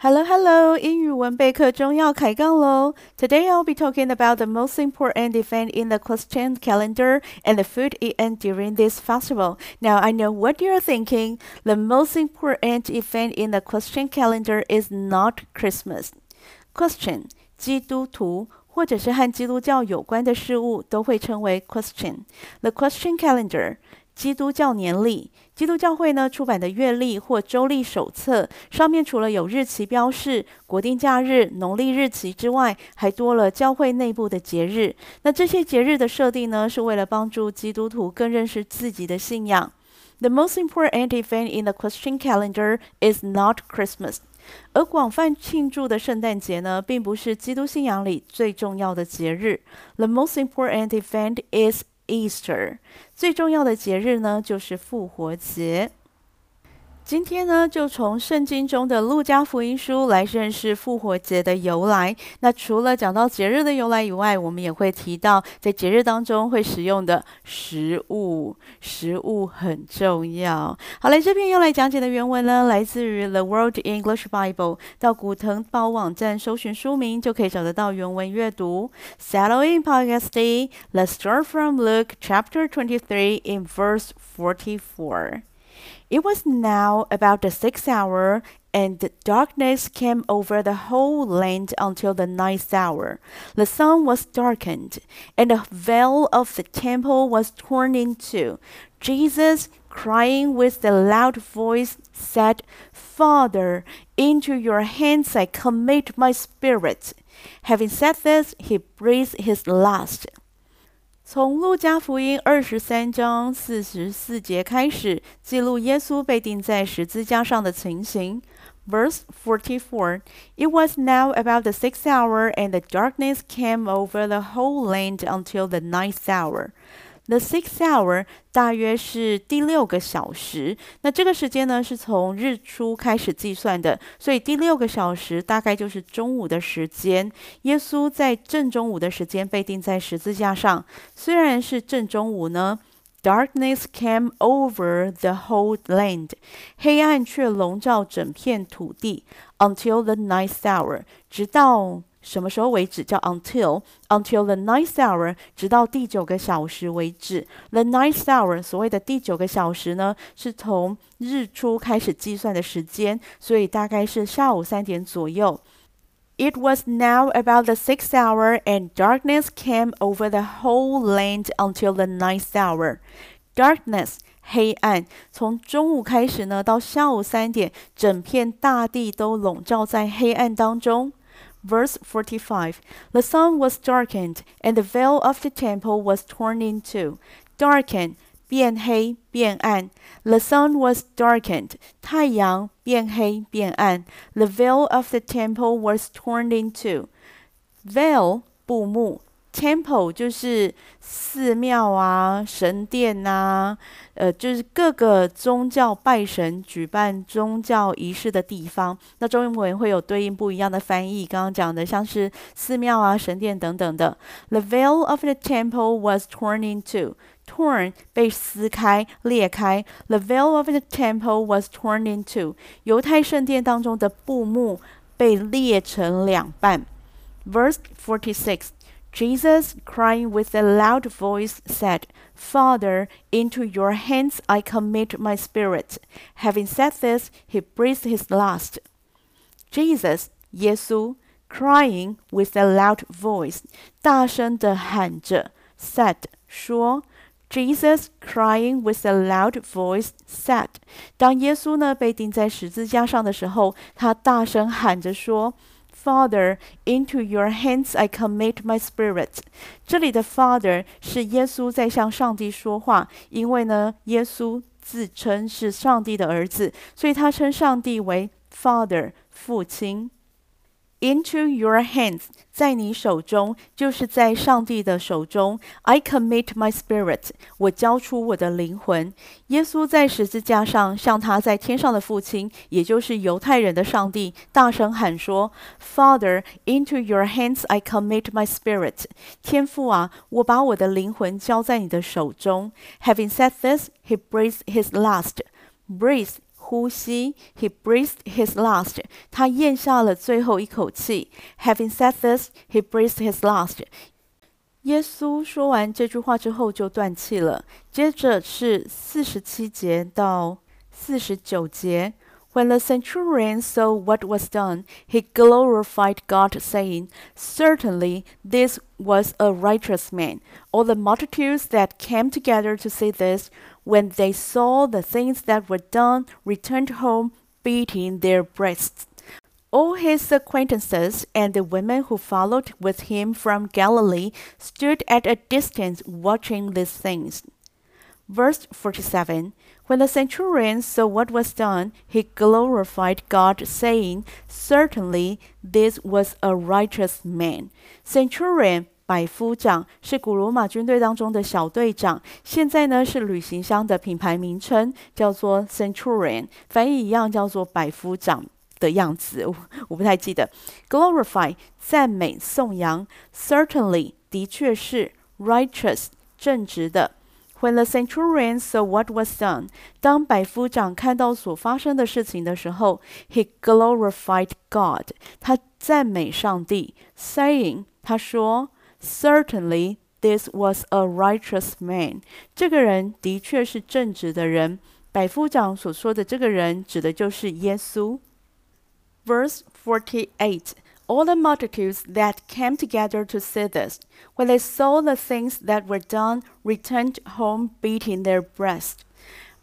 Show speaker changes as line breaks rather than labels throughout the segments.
Hello, hello！英语文备课中要开杠喽。Today I'll be talking about the most important event in the Christian calendar and the food eaten during this festival. Now I know what you're thinking. The most important event in the Christian calendar is not Christmas. Christian，基督徒或者是和基督教有关的事物都会称为 Christian。The Christian calendar。 基督教年历，基督教会呢出版的月历或周历手册，上面除了有日期标示、国定假日、农历日期之外，还多了教会内部的节日。那这些节日的设定呢，是为了帮助基督徒更认识自己的信仰。The most important event in the Christian calendar is not Christmas。而广泛庆祝的圣诞节呢，并不是基督信仰里最重要的节日。The most important event is Easter，最重要的节日呢，就是复活节。今天呢，就从圣经中的路加福音书来认识复活节的由来。那除了讲到节日的由来以外，我们也会提到在节日当中会使用的食物，食物很重要。好嘞，这篇用来讲解的原文呢，来自于 The World English Bible，到古腾堡网站搜寻书名就可以找得到原文阅读。Settle in Podcast Day，Let's start from Luke Chapter Twenty Three in Verse Forty Four。It was now about the sixth hour, and darkness came over the whole land until the ninth hour. The sun was darkened, and the veil of the temple was torn in two. Jesus, crying with a loud voice, said, Father, into your hands I commit my spirit. Having said this, he breathed his last. 从路加福音二十三章四十四节开始，记录耶稣被钉在十字架上的情形。Verse forty-four. It was now about the sixth hour, and the darkness came over the whole land until the ninth hour. The sixth hour 大约是第六个小时，那这个时间呢是从日出开始计算的，所以第六个小时大概就是中午的时间。耶稣在正中午的时间被钉在十字架上，虽然是正中午呢，Darkness came over the whole land，黑暗却笼罩整片土地，until the ninth hour，直到。什么时候为止？叫 until until the ninth hour，直到第九个小时为止。The ninth hour，所谓的第九个小时呢，是从日出开始计算的时间，所以大概是下午三点左右。It was now about the sixth hour, and darkness came over the whole land until the ninth hour. Darkness，黑暗，从中午开始呢，到下午三点，整片大地都笼罩在黑暗当中。Verse 45 The sun was darkened, and the veil of the temple was torn in two. Darkened 变黑变暗。The sun was darkened. 太阳变黑变暗。The veil of the temple was torn in two. Veil 布幕。 Temple 就是寺庙啊、神殿呐，呃，就是各个宗教拜神、举办宗教仪式的地方。那中英文会有对应不一样的翻译。刚刚讲的像是寺庙啊、神殿等等的。The veil of the temple was torn in two. Torn 被撕开、裂开。The veil of the temple was torn in two. 犹太圣殿当中的布幕被裂成两半。Verse forty six. Jesus, crying with a loud voice, said, Father, into your hands I commit my spirit. Having said this, he breathed his last. Jesus, 耶稣, crying with a loud voice, 大声地喊着, said, 说, Jesus, crying with a loud voice, said, 当耶稣呢被钉在十字架上的时候，他大声喊着说。 Father, into your hands I commit my spirit。这里的 Father 是耶稣在向上帝说话，因为呢，耶稣自称是上帝的儿子，所以他称上帝为 Father，父亲。Into your hands，在你手中，就是在上帝的手中。I commit my spirit，我交出我的灵魂。耶稣在十字架上向他在天上的父亲，也就是犹太人的上帝，大声喊说：“Father, into your hands I commit my spirit。天父啊，我把我的灵魂交在你的手中。”Having said this, he breathed his last. Breathe. 呼吸，he breathed his last，他咽下了最后一口气。Having said this, he breathed his last。耶稣说完这句话之后就断气了。接着是四十七节到四十九节。When the centurion saw what was done, he glorified God, saying, Certainly this was a righteous man. All the multitudes that came together to see this, when they saw the things that were done, returned home, beating their breasts. All his acquaintances and the women who followed with him from Galilee stood at a distance watching these things. Verse 47 When the centurion saw what was done, he glorified God, saying, Certainly this was a righteous man. Centurion 百夫长是古罗马军队当中的小队长，现在呢是旅行箱的品牌名称，叫做 Centurion，翻译一样叫做百夫长的样子，我我不太记得。Glorify 赞美颂扬，Certainly 的确是 righteous 正直的。When the centurion saw what was done，当百夫长看到所发生的事情的时候，he glorified God，他赞美上帝，saying，他说 ，Certainly this was a righteous man，这个人的确是正直的人。百夫长所说的这个人，指的就是耶稣。Verse forty-eight。all the multitudes that came together to see this, when they saw the things that were done, returned home beating their breasts.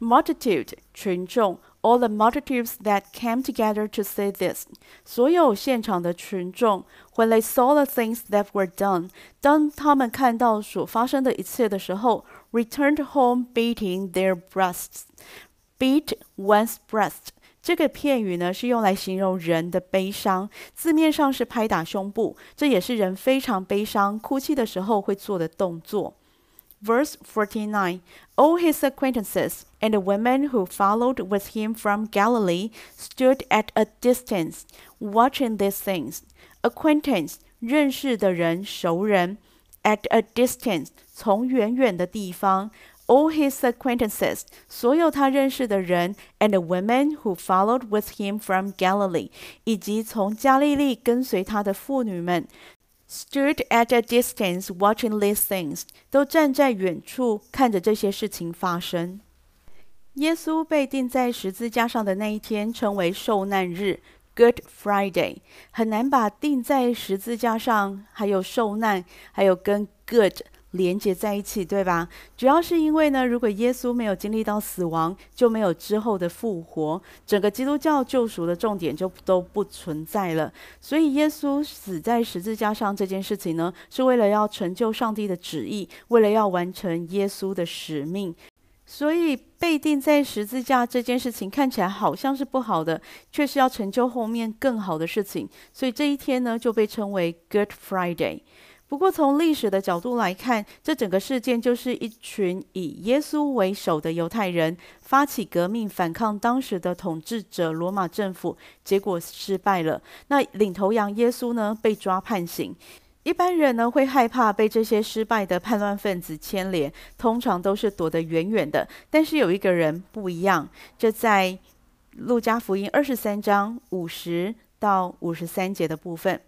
Multitude 群众 ，all the multitudes that came together to see this，所有现场的群众，when they saw the things that were done，当他们看到所发生的一切的时候，returned home beating their breasts. Beat one's breast。这个片语呢，是用来形容人的悲伤，字面上是拍打胸部，这也是人非常悲伤、哭泣的时候会做的动作。 Verse forty nine, all his acquaintances and the women who followed with him from Galilee stood at a distance, watching these things. Acquaintance 认识的人、熟人，at a distance 从远远的地方。all his acquaintances，所有他认识的人，and the women who followed with him from Galilee，以及从加利利跟随他的妇女们 ，stood at a distance watching these things，都站在远处看着这些事情发生。耶稣被钉在十字架上的那一天称为受难日，Good Friday。很难把钉在十字架上，还有受难，还有跟 Good。连接在一起，对吧？主要是因为呢，如果耶稣没有经历到死亡，就没有之后的复活，整个基督教救赎的重点就都不存在了。所以，耶稣死在十字架上这件事情呢，是为了要成就上帝的旨意，为了要完成耶稣的使命。所以，被钉在十字架这件事情看起来好像是不好的，却是要成就后面更好的事情。所以这一天呢，就被称为 Good Friday。不过，从历史的角度来看，这整个事件就是一群以耶稣为首的犹太人发起革命，反抗当时的统治者罗马政府，结果失败了。那领头羊耶稣呢，被抓判刑。一般人呢，会害怕被这些失败的叛乱分子牵连，通常都是躲得远远的。但是有一个人不一样，这在路加福音二十三章五十到五十三节的部分。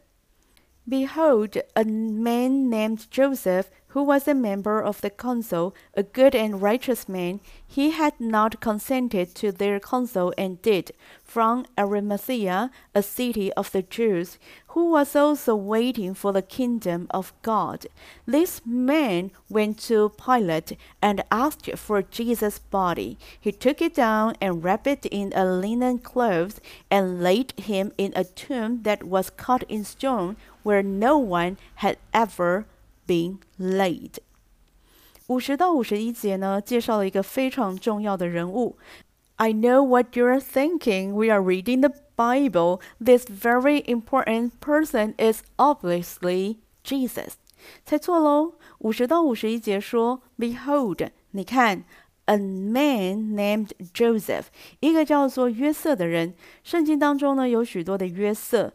Behold, a man named Joseph, who was a member of the council, a good and righteous man, he had not consented to their counsel and did, from Arimathea, a city of the Jews, who was also waiting for the kingdom of God. This man went to Pilate and asked for Jesus' body. He took it down and wrapped it in a linen cloth and laid him in a tomb that was cut in stone where no one had ever been laid。五十到五十一节呢，介绍了一个非常重要的人物。I know what you're thinking. We are reading the Bible. This very important person is obviously Jesus. 猜错喽！五十到五十一节说，Behold，你看，a man named Joseph，一个叫做约瑟的人。圣经当中呢，有许多的约瑟。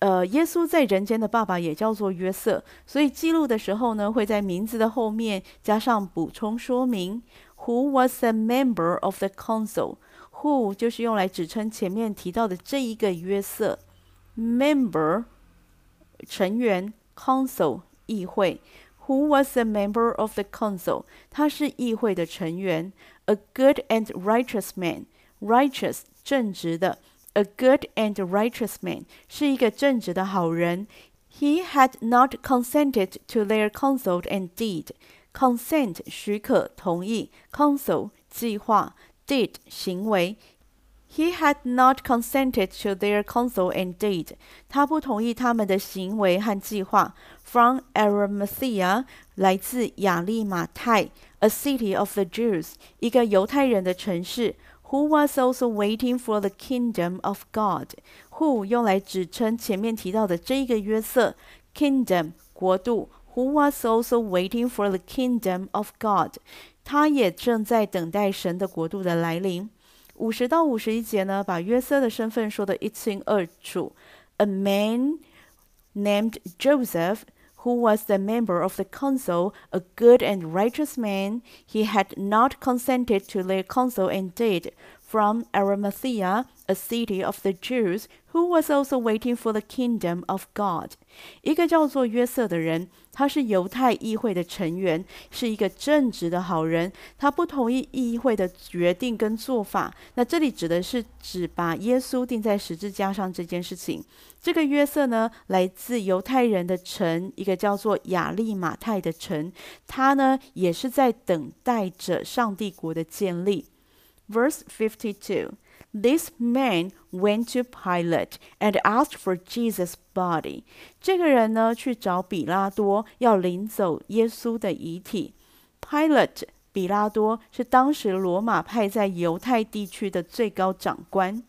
呃，耶稣在人间的爸爸也叫做约瑟，所以记录的时候呢，会在名字的后面加上补充说明。Who was a member of the council? who 就是用来指称前面提到的这一个约瑟，member 成员，council 议会，who was a member of the council？他是议会的成员，a good and righteous man，righteous 正直的 ，a good and righteous man 是一个正直的好人。He had not consented to their counsel and deed. Consent 许可同意，counsel 计划。did 行为，He had not consented to their counsel and deed。他不同意他们的行为和计划。From Arimathea，来自亚利马太，a city of the Jews，一个犹太人的城市。 Who was also waiting for the kingdom of God。Who 用来指称前面提到的这一个约瑟，kingdom 国度。Who was also waiting for the kingdom of God。他也正在等待神的国度的来临。五十到五十一节呢，把约瑟的身份说得一清二楚。A man named Joseph, who was the member of the council, a good and righteous man, he had not consented to their counsel and deed from Arimathea, a city of the Jews, who was also waiting for the kingdom of God。一个叫做约瑟的人，他是犹太议会的成员，是一个正直的好人。他不同意议会的决定跟做法。那这里指的是指把耶稣钉在十字架上这件事情。这个约瑟呢，来自犹太人的城，一个叫做亚利马泰的城。他呢，也是在等待着上帝国的建立。Verse fifty-two. This man went to Pilate and asked for Jesus' body. 这个人呢，去找比拉多，要领走耶稣的遗体。Pilate，比拉多是当时罗马派在犹太地区的最高长官。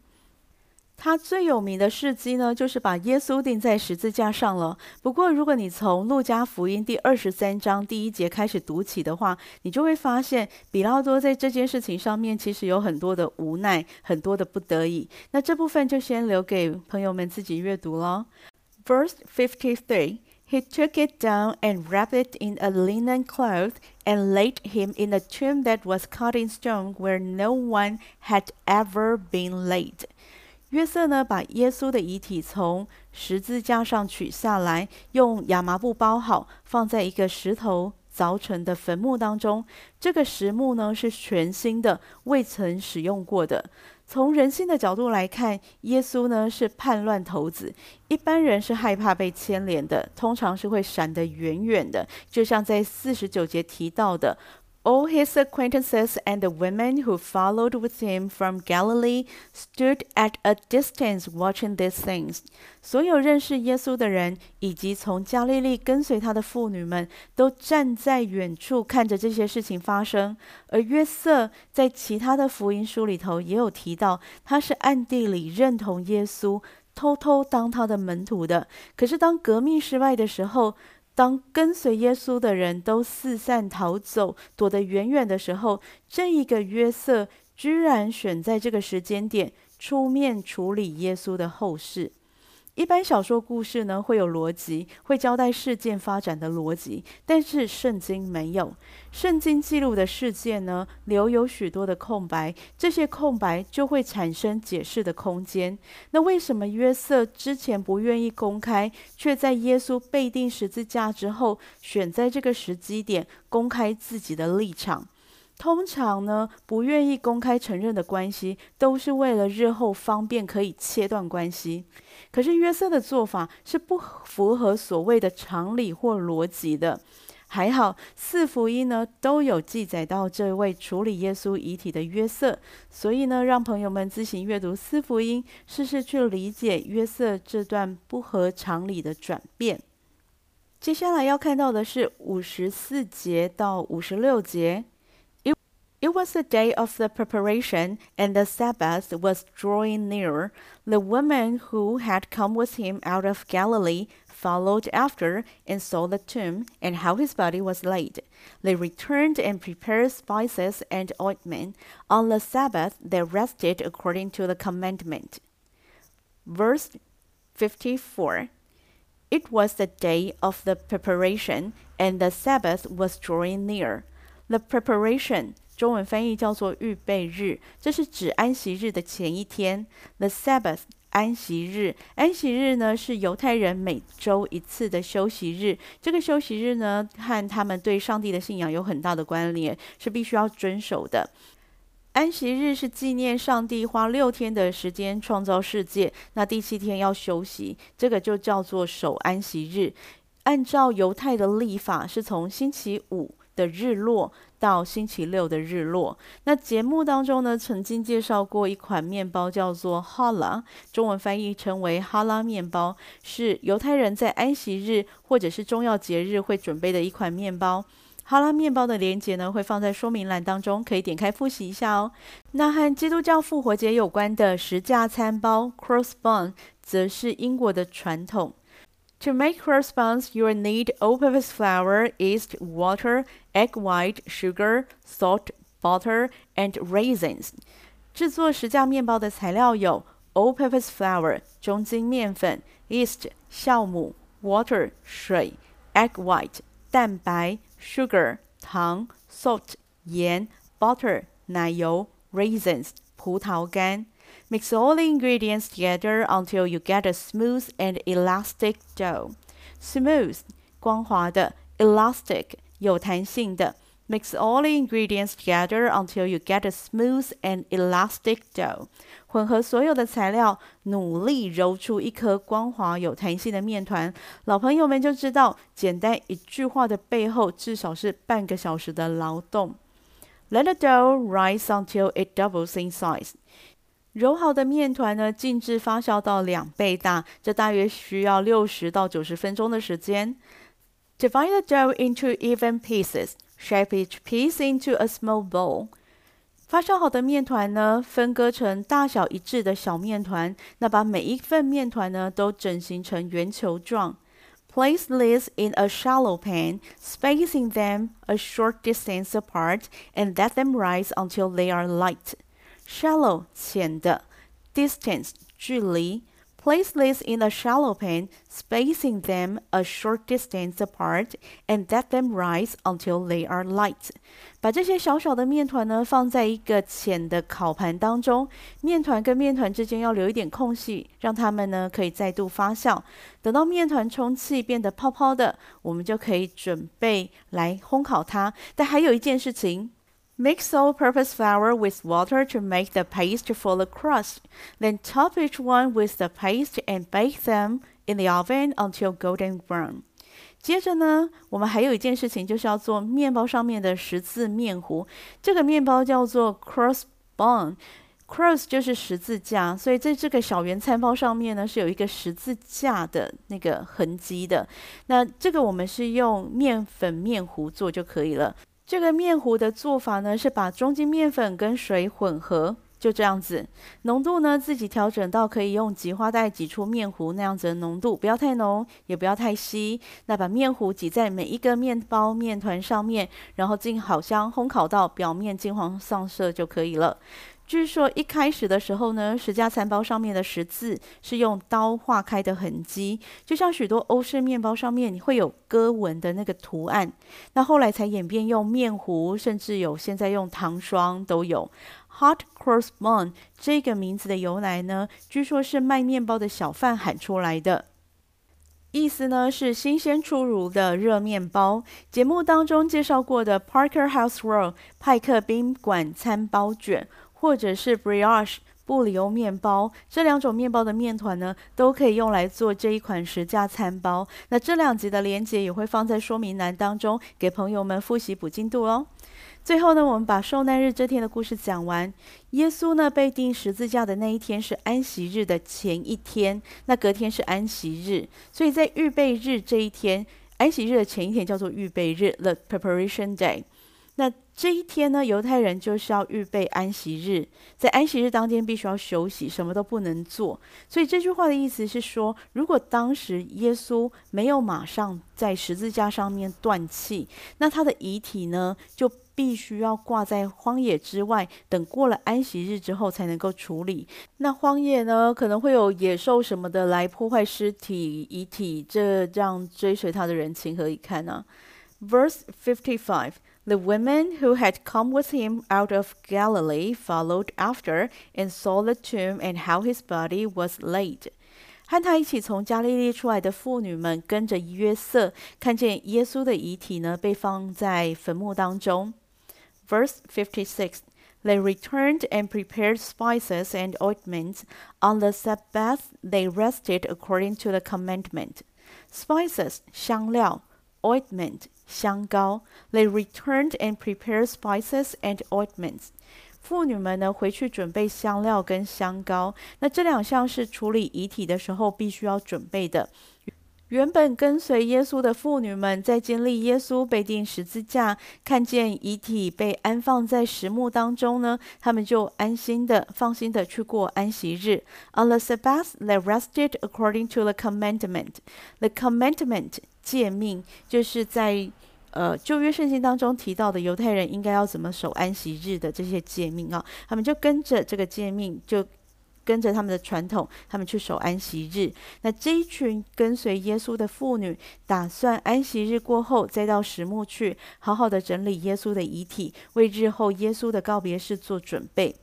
他最有名的事迹呢，就是把耶稣钉在十字架上了。不过，如果你从路加福音第二十三章第一节开始读起的话，你就会发现，比拉多在这件事情上面其实有很多的无奈，很多的不得已。那这部分就先留给朋友们自己阅读了。Verse fifty-three, he took it down and wrapped it in a linen cloth and laid him in a tomb that was cut in stone, where no one had ever been laid. 约瑟呢，把耶稣的遗体从十字架上取下来，用亚麻布包好，放在一个石头凿成的坟墓当中。这个石墓呢，是全新的，未曾使用过的。从人性的角度来看，耶稣呢，是叛乱头子，一般人是害怕被牵连的，通常是会闪得远远的。就像在四十九节提到的。All his acquaintances and the women who followed with him from Galilee stood at a distance watching these things. 所有认识耶稣的人以及从加利利跟随他的妇女们都站在远处看着这些事情发生。而约瑟在其他的福音书里头也有提到，他是暗地里认同耶稣，偷偷当他的门徒的。可是当革命失败的时候， 当跟随耶稣的人都四散逃走，躲得远远的时候，这一个约瑟居然选在这个时间点出面处理耶稣的后事。一般小说故事呢，会有逻辑，会交代事件发展的逻辑，但是圣经没有。圣经记录的事件呢，留有许多的空白，这些空白就会产生解释的空间。那为什么约瑟之前不愿意公开，却在耶稣被钉十字架之后，选在这个时机点公开自己的立场？通常呢，不愿意公开承认的关系，都是为了日后方便可以切断关系。可是约瑟的做法是不符合所谓的常理或逻辑的。还好四福音呢都有记载到这位处理耶稣遗体的约瑟，所以呢，让朋友们自行阅读四福音，试试去理解约瑟这段不合常理的转变。接下来要看到的是五十四节到五十六节。It was the day of the preparation, and the Sabbath was drawing near. The women who had come with him out of Galilee followed after and saw the tomb and how his body was laid. They returned and prepared spices and ointment. On the Sabbath they rested according to the commandment. Verse 54 It was the day of the preparation, and the Sabbath was drawing near. The preparation 中文翻译叫做预备日，这是指安息日的前一天。The Sabbath，安息日。安息日呢是犹太人每周一次的休息日。这个休息日呢和他们对上帝的信仰有很大的关联，是必须要遵守的。安息日是纪念上帝花六天的时间创造世界，那第七天要休息，这个就叫做守安息日。按照犹太的历法，是从星期五的日落到星期六的日落。那节目当中呢，曾经介绍过一款面包，叫做哈拉，中文翻译成为哈拉面包，是犹太人在安息日或者是重要节日会准备的一款面包。哈拉面包的链接呢，会放在说明栏当中，可以点开复习一下哦。那和基督教复活节有关的十架餐包 （cross bun） 则是英国的传统。To make croissants, you will need all-purpose flour, yeast, water, egg white, sugar, salt, butter, and raisins. 制作十架面包的材料有 all-purpose flour 中筋面粉、yeast 酵母、water 水、egg white 蛋白、sugar 糖、salt 盐、butter 奶油、raisins 葡萄干。 Mix all the ingredients together until you get a smooth and elastic dough. Smooth 光滑的，elastic 有弹性的。Mix all the ingredients together until you get a smooth and elastic dough. 混合所有的材料，努力揉出一颗光滑有弹性的面团。老朋友们就知道，简单一句话的背后，至少是半个小时的劳动。Let the dough rise until it doubles in size. 揉好的面团呢，静置发酵到两倍大，这大约需要六十到九十分钟的时间。Divide the dough into even pieces. Shape each piece into a small ball. 发酵好的面团呢，分割成大小一致的小面团。那把每一份面团呢，都整形成圆球状。Place these in a shallow pan, spacing them a short distance apart, and let them rise until they are light. Shallow 浅的，distance 距离。Place these in a shallow pan, spacing them a short distance apart, and let them rise until they are light. 把这些小小的面团呢，放在一个浅的烤盘当中，面团跟面团之间要留一点空隙，让它们呢可以再度发酵。等到面团充气变得泡泡的，我们就可以准备来烘烤它。但还有一件事情。Mix all-purpose flour with water to make the paste for the crust. Then top each one with the paste and bake them in the oven until golden brown. 接着呢，我们还有一件事情，就是要做面包上面的十字面糊。这个面包叫做 cross bun。cross 就是十字架，所以在这个小圆餐包上面呢，是有一个十字架的那个痕迹的。那这个我们是用面粉面糊做就可以了。这个面糊的做法呢，是把中筋面粉跟水混合，就这样子，浓度呢自己调整到可以用挤花袋挤出面糊那样子的浓度，不要太浓，也不要太稀。那把面糊挤在每一个面包面团上面，然后进烤箱烘烤到表面金黄上色就可以了。据说一开始的时候呢，十家餐包上面的十字是用刀划开的痕迹，就像许多欧式面包上面会有割纹的那个图案。那后来才演变用面糊，甚至有现在用糖霜都有。Hot cross bun 这个名字的由来呢，据说是卖面包的小贩喊出来的，意思呢是新鲜出炉的热面包。节目当中介绍过的 Parker House Roll 派克宾馆餐包卷。或者是 brioche 布里欧面包，这两种面包的面团呢，都可以用来做这一款十架餐包。那这两集的连结也会放在说明栏当中，给朋友们复习补进度哦。最后呢，我们把受难日这天的故事讲完。耶稣呢被钉十字架的那一天是安息日的前一天，那隔天是安息日，所以在预备日这一天，安息日的前一天叫做预备日，the preparation day。那这一天呢，犹太人就是要预备安息日，在安息日当天必须要休息，什么都不能做。所以这句话的意思是说，如果当时耶稣没有马上在十字架上面断气，那他的遗体呢就必须要挂在荒野之外，等过了安息日之后才能够处理。那荒野呢可能会有野兽什么的来破坏尸体遗体，这让追随他的人情何以堪呢？Verse fifty five。The women who had come with him out of Galilee followed after and saw the tomb and how his body was laid. 和他一起从加利利出来的妇女们跟着约瑟，看见耶稣的遗体呢，被放在坟墓当中。Verse fifty six. They returned and prepared spices and ointments. On the Sabbath, they rested according to the commandment. Spices 香料，ointment 香膏。They returned and prepared spices and ointments. 妇女们呢，回去准备香料跟香膏。那这两项是处理遗体的时候必须要准备的。原本跟随耶稣的妇女们，在经历耶稣被钉十字架，看见遗体被安放在石墓当中呢，他们就安心的、放心的去过安息日。On the Sabbath, they rested according to the commandment. The commandment 诫命，就是在呃旧约圣经当中提到的犹太人应该要怎么守安息日的这些诫命啊，他们就跟着这个诫命就。跟着他们的传统，他们去守安息日。那这一群跟随耶稣的妇女，打算安息日过后再到石墓去，好好的整理耶稣的遗体，为日后耶稣的告别式做准备。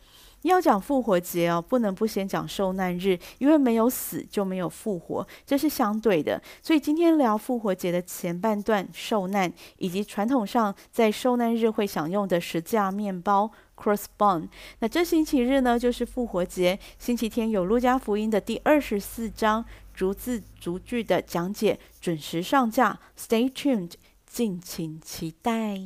要讲复活节哦，不能不先讲受难日，因为没有死就没有复活，这是相对的。所以今天聊复活节的前半段受难，以及传统上在受难日会享用的十架面包。Crossbone，那这星期日呢，就是复活节。星期天有路加福音的第二十四章逐字逐句的讲解，准时上架。Stay tuned，敬请期待。